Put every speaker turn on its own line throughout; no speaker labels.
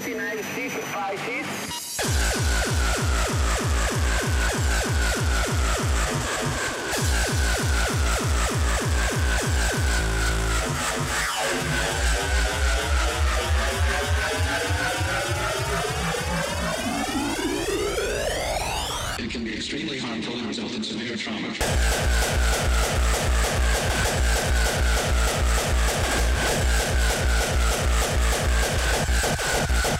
59 feet, 5
extremely harmful and result in severe trauma.
Yeah.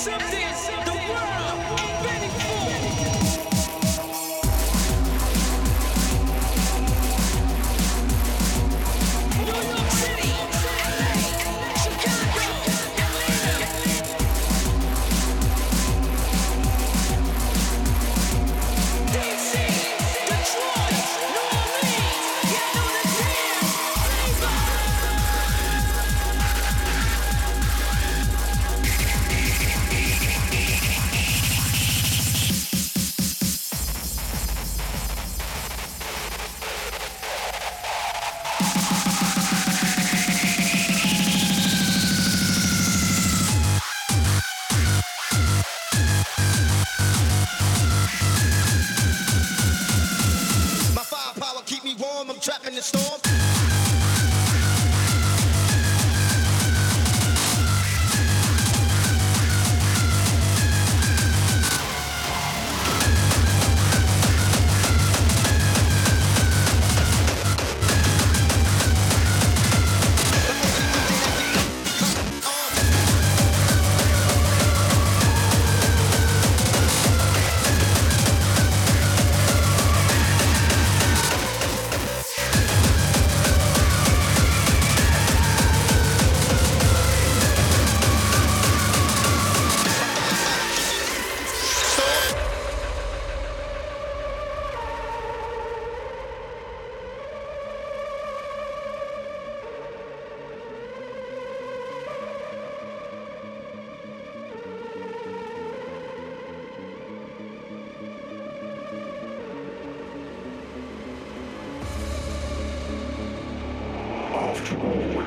Some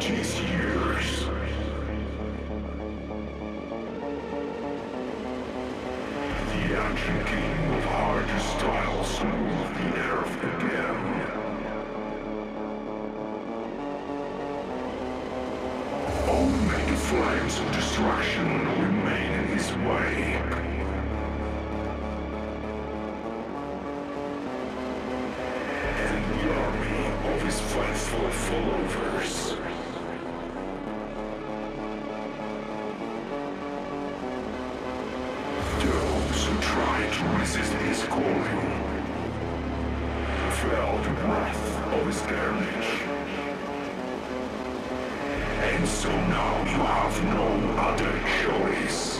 is yours. The ancient game of hard style smooth the earth again. Only the flames of destruction remain in his way. And the resist his calling feel the wrath of his carnage. And so now you have no other choice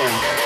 Thank you.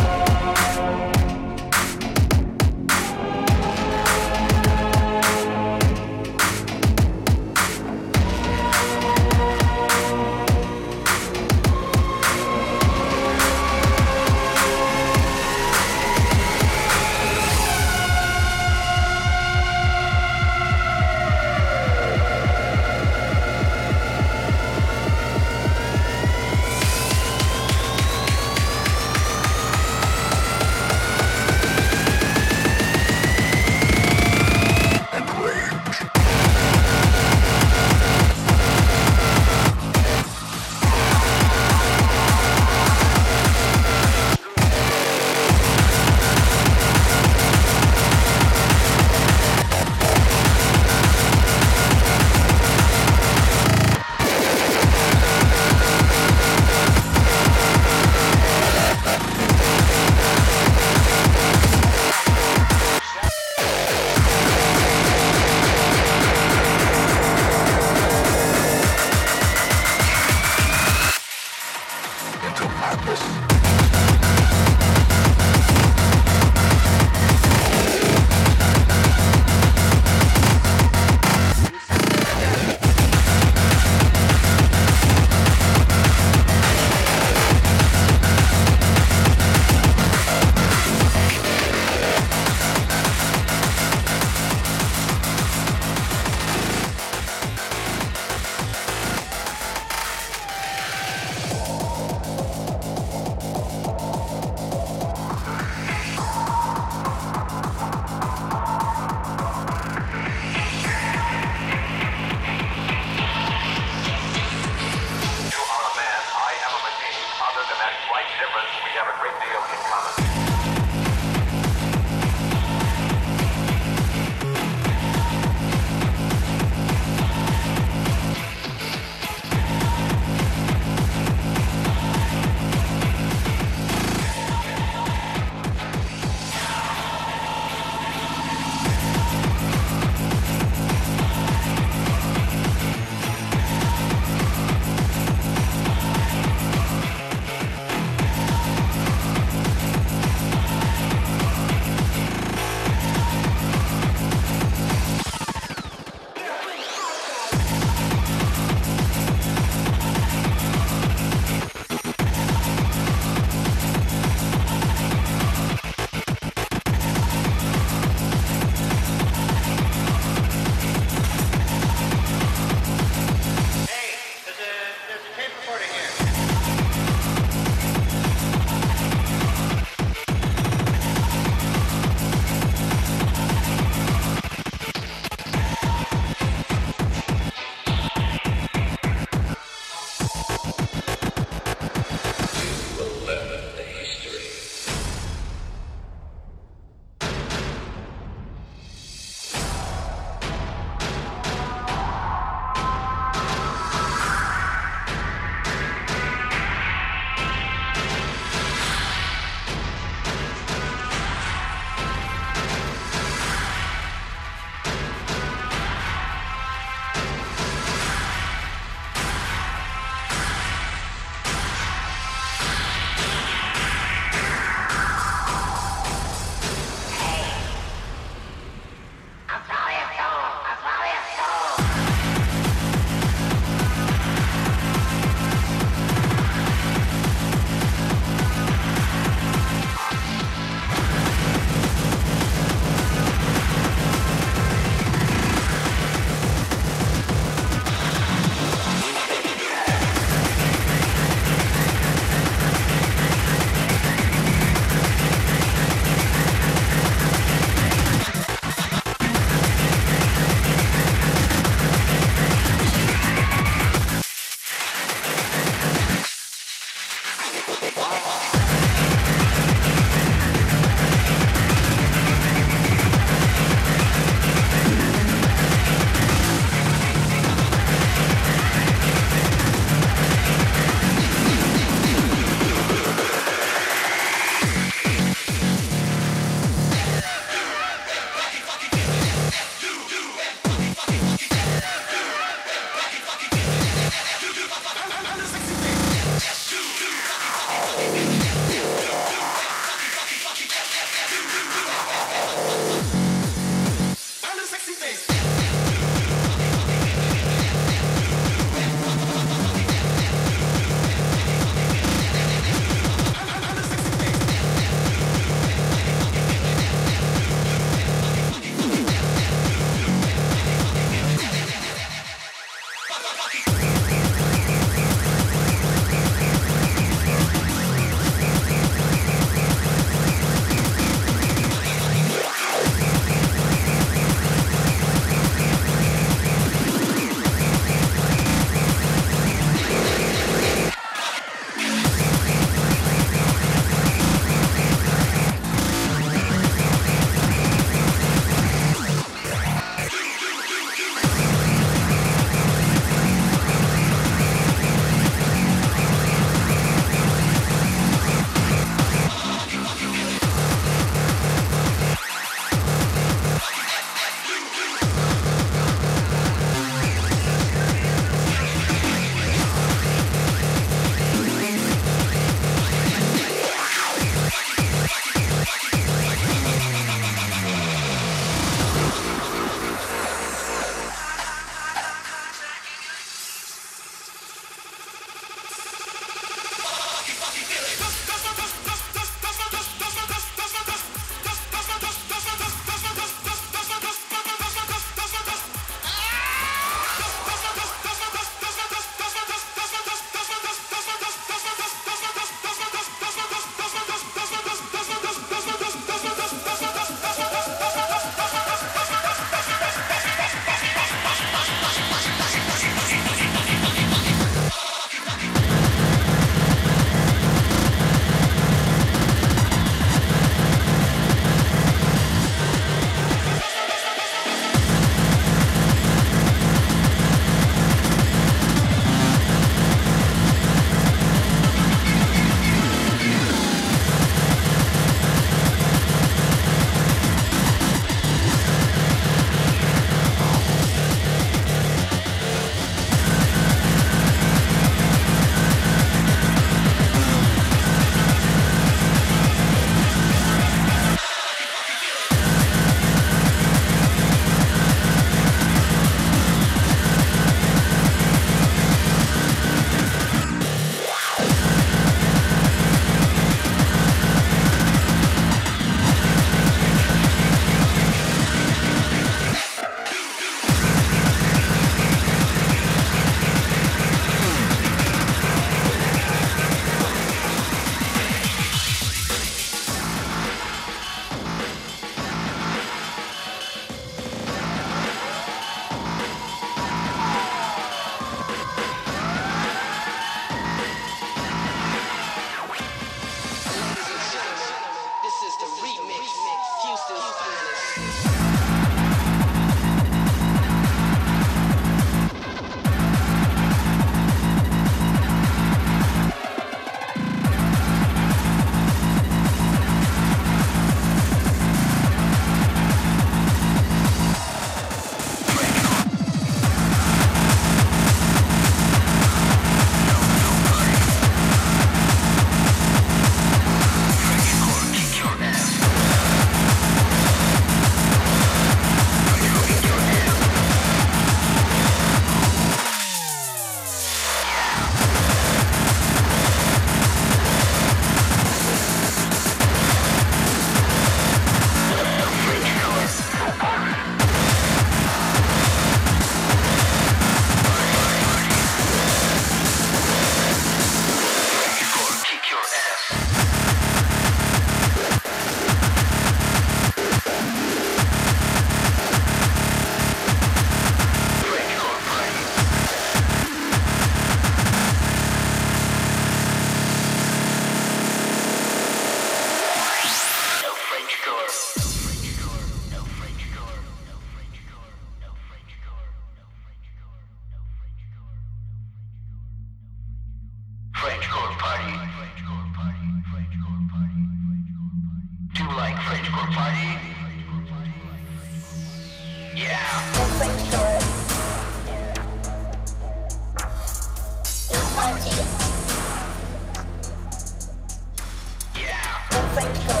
Hey,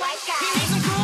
white guy.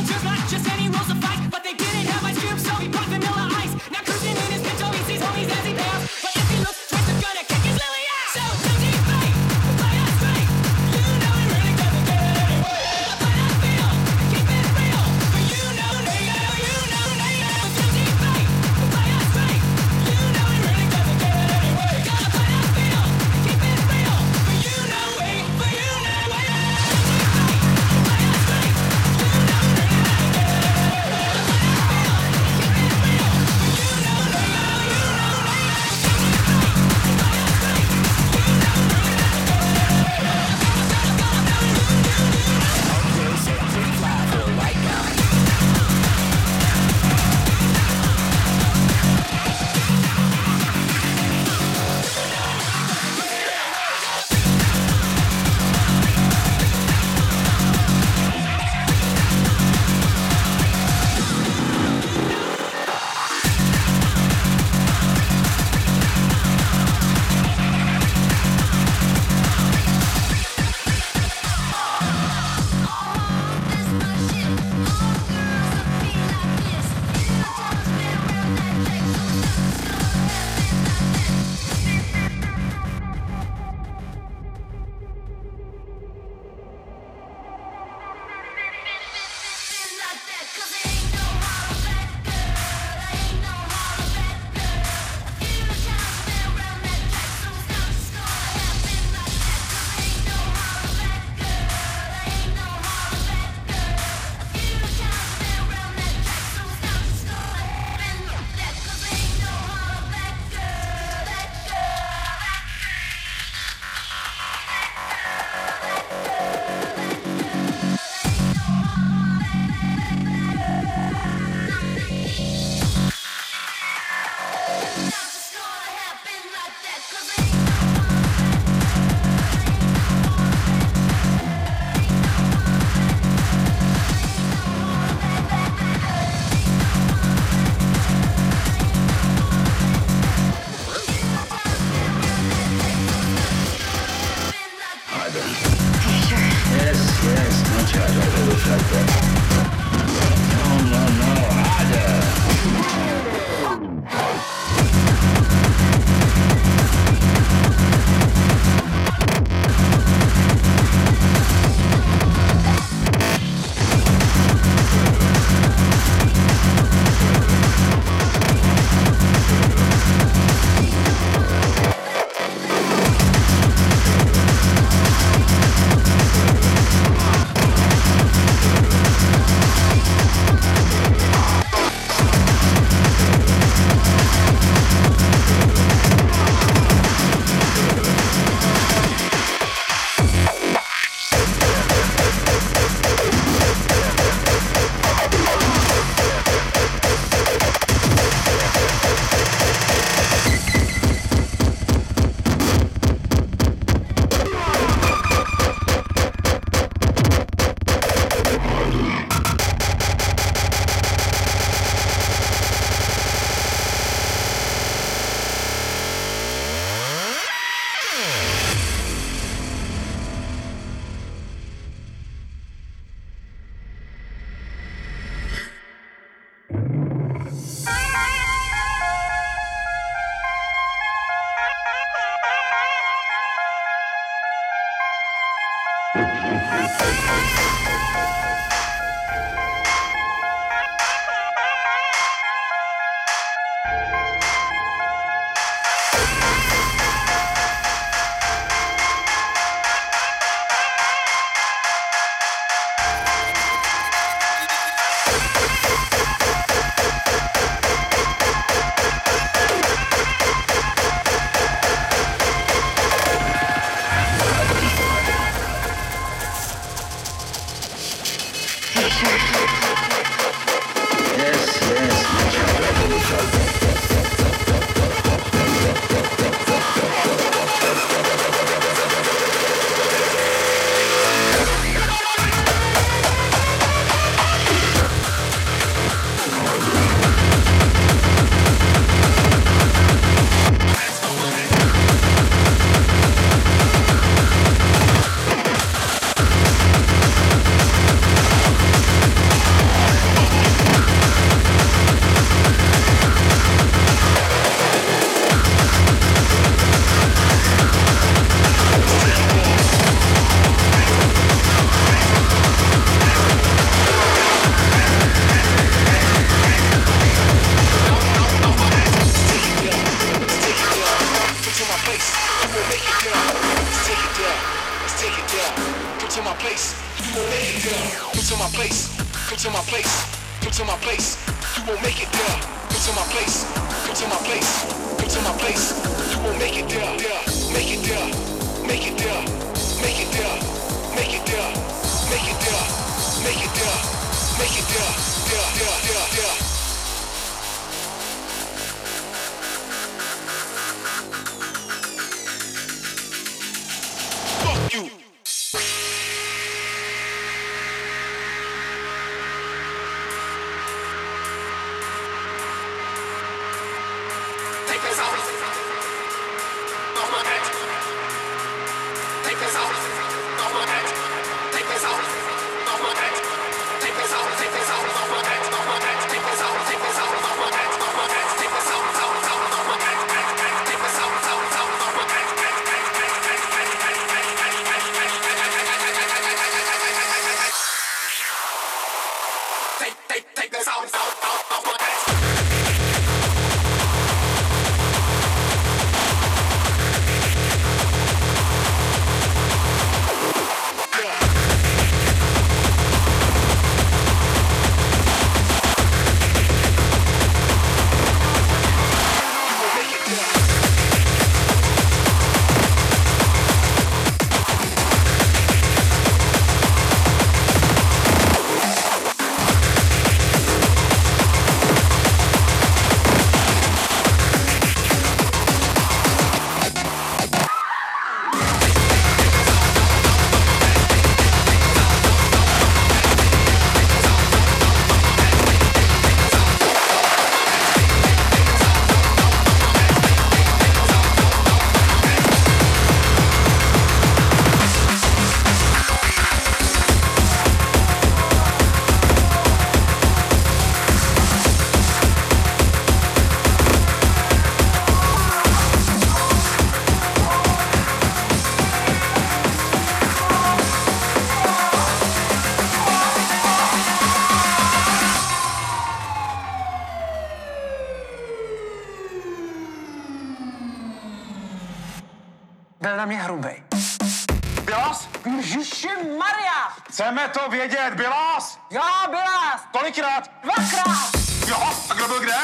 Chceme to vědět, Bilás?
Jo, Bilás.
Kolikrát?
Dvakrát.
Jo, a kdo byl kde?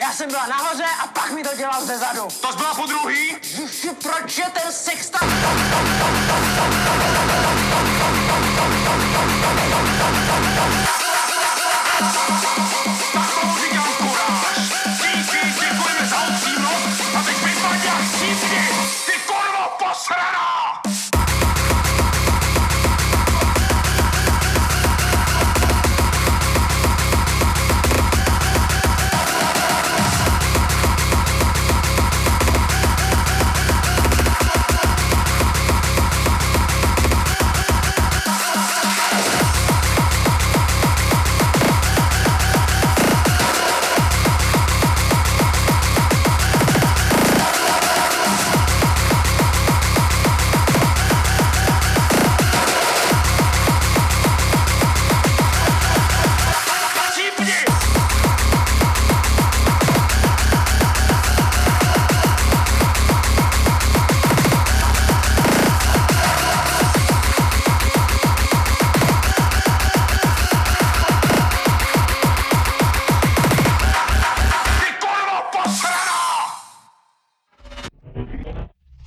Já jsem byla nahoře a pak mi to dělal zezadu.
To byla po druhý?
Ježi, proč je ten sexta?